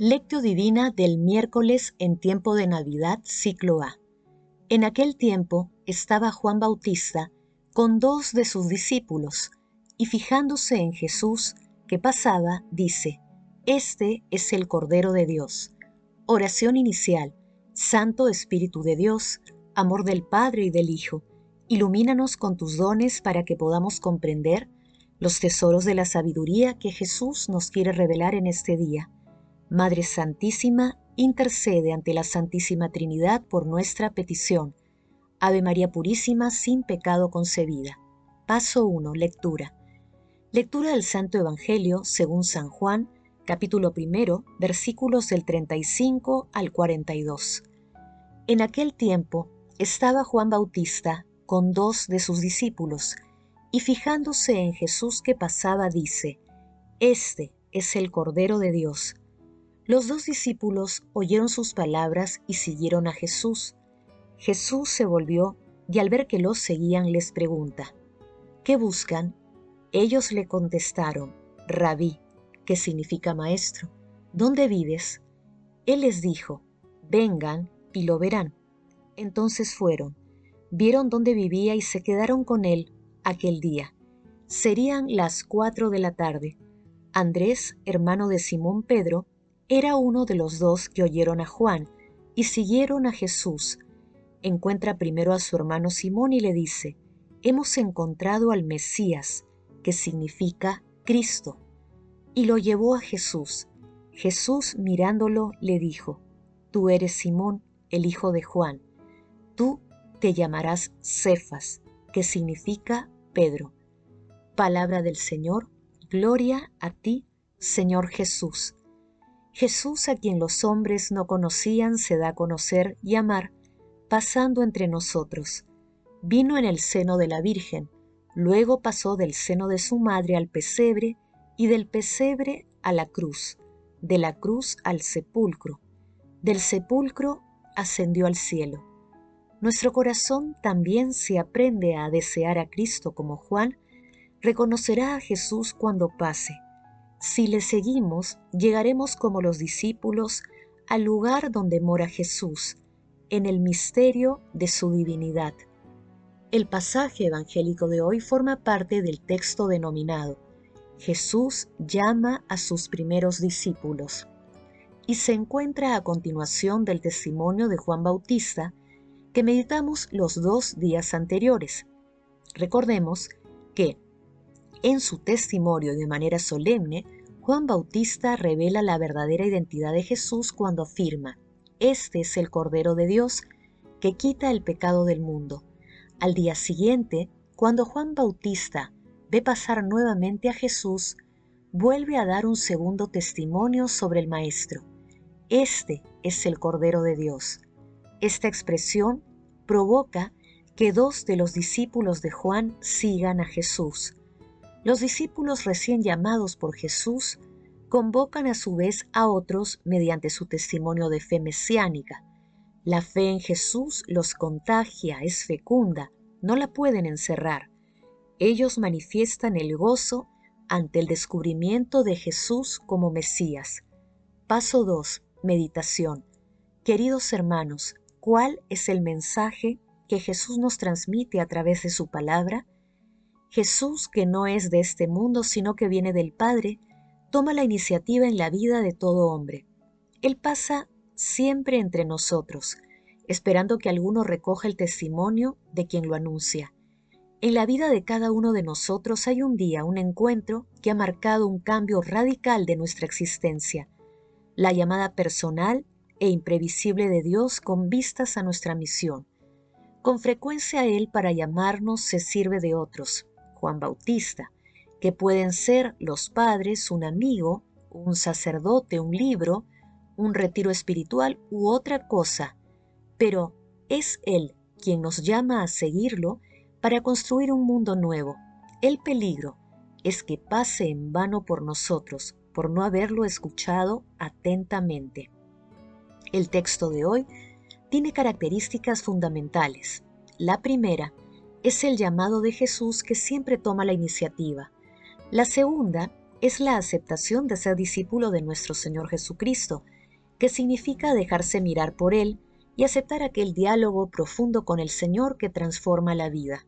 Lectio Divina del miércoles en tiempo de Navidad, ciclo A. En aquel tiempo estaba Juan Bautista con dos de sus discípulos, y fijándose en Jesús que pasaba, dice, Este es el Cordero de Dios. Oración inicial. Santo Espíritu de Dios, amor del Padre y del Hijo, ilumínanos con tus dones para que podamos comprender los tesoros de la sabiduría que Jesús nos quiere revelar en este día Madre Santísima, intercede ante la Santísima Trinidad por nuestra petición. Ave María Purísima, sin pecado concebida. Paso 1. Lectura. Lectura del Santo Evangelio según San Juan, capítulo primero, versículos del 35 al 42. En aquel tiempo estaba Juan Bautista con dos de sus discípulos, y fijándose en Jesús que pasaba, dice, Este es el Cordero de Dios los dos discípulos oyeron sus palabras y siguieron a Jesús. Jesús se volvió y al ver que los seguían les pregunta, ¿qué buscan? Ellos le contestaron, Rabí, que significa maestro, ¿dónde vives? Él les dijo, vengan y lo verán. Entonces fueron, vieron dónde vivía y se quedaron con él aquel día. Serían las cuatro de la tarde. Andrés, hermano de Simón Pedro, era uno de los dos que oyeron a Juan y siguieron a Jesús. Encuentra primero a su hermano Simón y le dice, Hemos encontrado al Mesías, que significa Cristo. Y lo llevó a Jesús. Jesús mirándolo le dijo, Tú eres Simón, el hijo de Juan. Tú te llamarás Cefas, que significa Pedro. Palabra del Señor, gloria a ti, Señor Jesús. Jesús a quien los hombres no conocían se da a conocer y amar, pasando entre nosotros. Vino en el seno de la Virgen, luego pasó del seno de su madre al pesebre y del pesebre a la cruz, de la cruz al sepulcro, del sepulcro ascendió al cielo. Nuestro corazón también se aprende a desear a Cristo como Juan, reconocerá a Jesús cuando pase si le seguimos, llegaremos como los discípulos al lugar donde mora Jesús, en el misterio de su divinidad. El pasaje evangélico de hoy forma parte del texto denominado Jesús llama a sus primeros discípulos y se encuentra a continuación del testimonio de Juan Bautista que meditamos los dos días anteriores. Recordemos que en su testimonio de manera solemne, Juan Bautista revela la verdadera identidad de Jesús cuando afirma, Este es el Cordero de Dios que quita el pecado del mundo. Al día siguiente, cuando Juan Bautista ve pasar nuevamente a Jesús, vuelve a dar un segundo testimonio sobre el Maestro. Este es el Cordero de Dios. Esta expresión provoca que dos de los discípulos de Juan sigan a Jesús. Los discípulos recién llamados por Jesús convocan a su vez a otros mediante su testimonio de fe mesiánica. La fe en Jesús los contagia, es fecunda, no la pueden encerrar. Ellos manifiestan el gozo ante el descubrimiento de Jesús como Mesías. Paso 2. Meditación. Queridos hermanos, ¿cuál es el mensaje que Jesús nos transmite a través de su palabra? Jesús, que no es de este mundo, sino que viene del Padre, toma la iniciativa en la vida de todo hombre. Él pasa siempre entre nosotros, esperando que alguno recoja el testimonio de quien lo anuncia. En la vida de cada uno de nosotros hay un día, un encuentro que ha marcado un cambio radical de nuestra existencia, la llamada personal e imprevisible de Dios con vistas a nuestra misión. Con frecuencia Él para llamarnos se sirve de otros, Juan Bautista, que pueden ser los padres, un amigo, un sacerdote, un libro, un retiro espiritual u otra cosa, pero es Él quien nos llama a seguirlo para construir un mundo nuevo. El peligro es que pase en vano por nosotros, por no haberlo escuchado atentamente. El texto de hoy tiene características fundamentales. La primera es el llamado de Jesús que siempre toma la iniciativa. La segunda es la aceptación de ser discípulo de nuestro Señor Jesucristo, que significa dejarse mirar por Él y aceptar aquel diálogo profundo con el Señor que transforma la vida.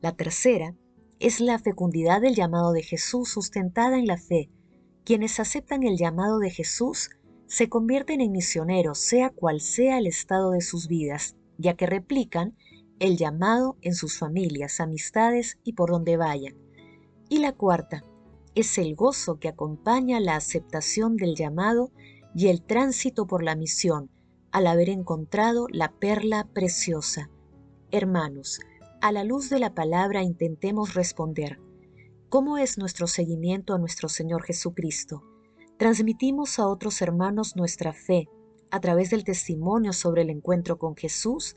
La tercera es la fecundidad del llamado de Jesús sustentada en la fe. Quienes aceptan el llamado de Jesús se convierten en misioneros, sea cual sea el estado de sus vidas, ya que replican el llamado en sus familias, amistades y por donde vayan. Y la cuarta es el gozo que acompaña la aceptación del llamado y el tránsito por la misión al haber encontrado la perla preciosa. Hermanos, a la luz de la palabra intentemos responder. ¿Cómo es nuestro seguimiento a nuestro Señor Jesucristo? ¿Transmitimos a otros hermanos nuestra fe a través del testimonio sobre el encuentro con Jesús?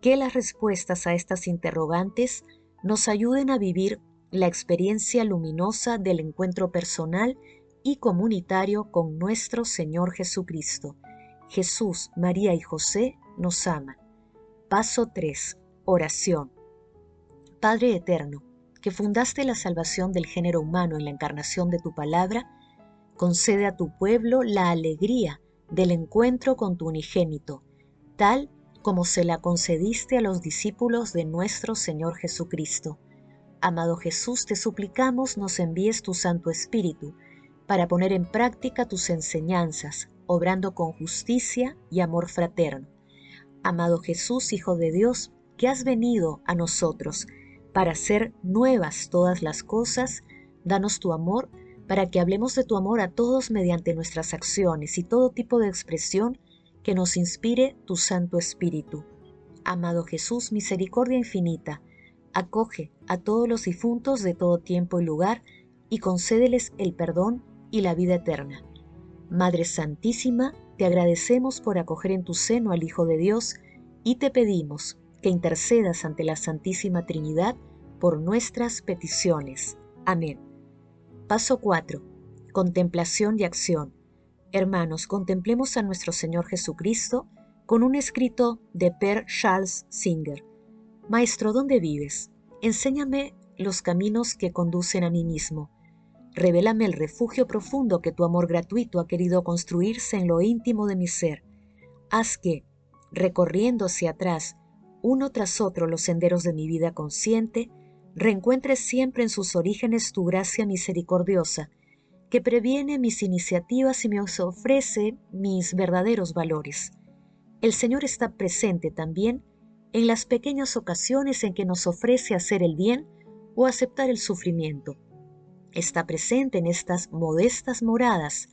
Que las respuestas a estas interrogantes nos ayuden a vivir la experiencia luminosa del encuentro personal y comunitario con nuestro Señor Jesucristo. Jesús, María y José nos aman. Paso 3. Oración. Padre Eterno, que fundaste la salvación del género humano en la encarnación de tu palabra, concede a tu pueblo la alegría del encuentro con tu unigénito, tal como se la concediste a los discípulos de nuestro Señor Jesucristo. Amado Jesús, te suplicamos nos envíes tu Santo Espíritu para poner en práctica tus enseñanzas, obrando con justicia y amor fraterno. Amado Jesús, Hijo de Dios, que has venido a nosotros para hacer nuevas todas las cosas, danos tu amor para que hablemos de tu amor a todos mediante nuestras acciones y todo tipo de expresión que nos inspire tu Santo Espíritu. Amado Jesús, misericordia infinita, acoge a todos los difuntos de todo tiempo y lugar y concédeles el perdón y la vida eterna. Madre Santísima, te agradecemos por acoger en tu seno al Hijo de Dios y te pedimos que intercedas ante la Santísima Trinidad por nuestras peticiones. Amén. Paso 4. Contemplación y acción. Hermanos, contemplemos a nuestro Señor Jesucristo con un escrito de Per Charles Singer. Maestro, ¿dónde vives? Enséñame los caminos que conducen a mí mismo. Revélame el refugio profundo que tu amor gratuito ha querido construirse en lo íntimo de mi ser. Haz que, recorriendo hacia atrás, uno tras otro los senderos de mi vida consciente, reencuentre siempre en sus orígenes tu gracia misericordiosa que previene mis iniciativas y me ofrece mis verdaderos valores. El Señor está presente también en las pequeñas ocasiones en que nos ofrece hacer el bien o aceptar el sufrimiento. Está presente en estas modestas moradas,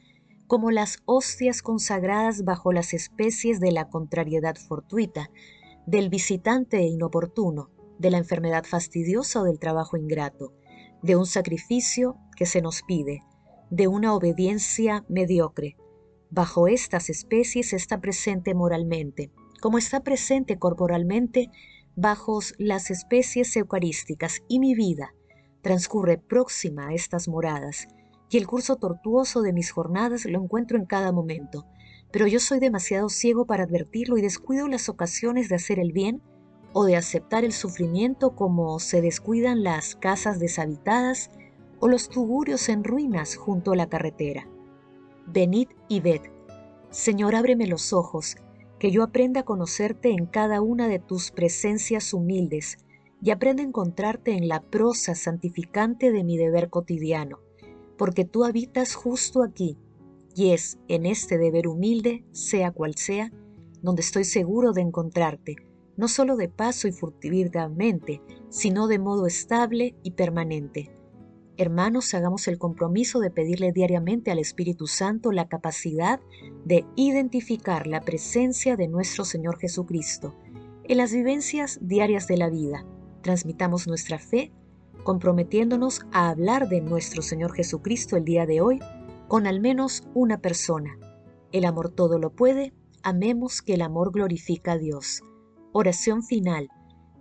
como las hostias consagradas bajo las especies de la contrariedad fortuita, del visitante inoportuno, de la enfermedad fastidiosa o del trabajo ingrato, de un sacrificio que se nos pide, de una obediencia mediocre. Bajo estas especies está presente moralmente, como está presente corporalmente bajo las especies eucarísticas y mi vida transcurre próxima a estas moradas y el curso tortuoso de mis jornadas lo encuentro en cada momento, pero yo soy demasiado ciego para advertirlo y descuido las ocasiones de hacer el bien o de aceptar el sufrimiento como se descuidan las casas deshabitadas o los tugurios en ruinas junto a la carretera. Venid y ved. Señor, ábreme los ojos, que yo aprenda a conocerte en cada una de tus presencias humildes y aprenda a encontrarte en la prosa santificante de mi deber cotidiano, porque tú habitas justo aquí, y es en este deber humilde, sea cual sea, donde estoy seguro de encontrarte, no solo de paso y furtivamente, sino de modo estable y permanente. Hermanos, hagamos el compromiso de pedirle diariamente al Espíritu Santo la capacidad de identificar la presencia de nuestro Señor Jesucristo en las vivencias diarias de la vida. Transmitamos nuestra fe comprometiéndonos a hablar de nuestro Señor Jesucristo el día de hoy con al menos una persona. El amor todo lo puede, amemos que el amor glorifica a Dios. Oración final.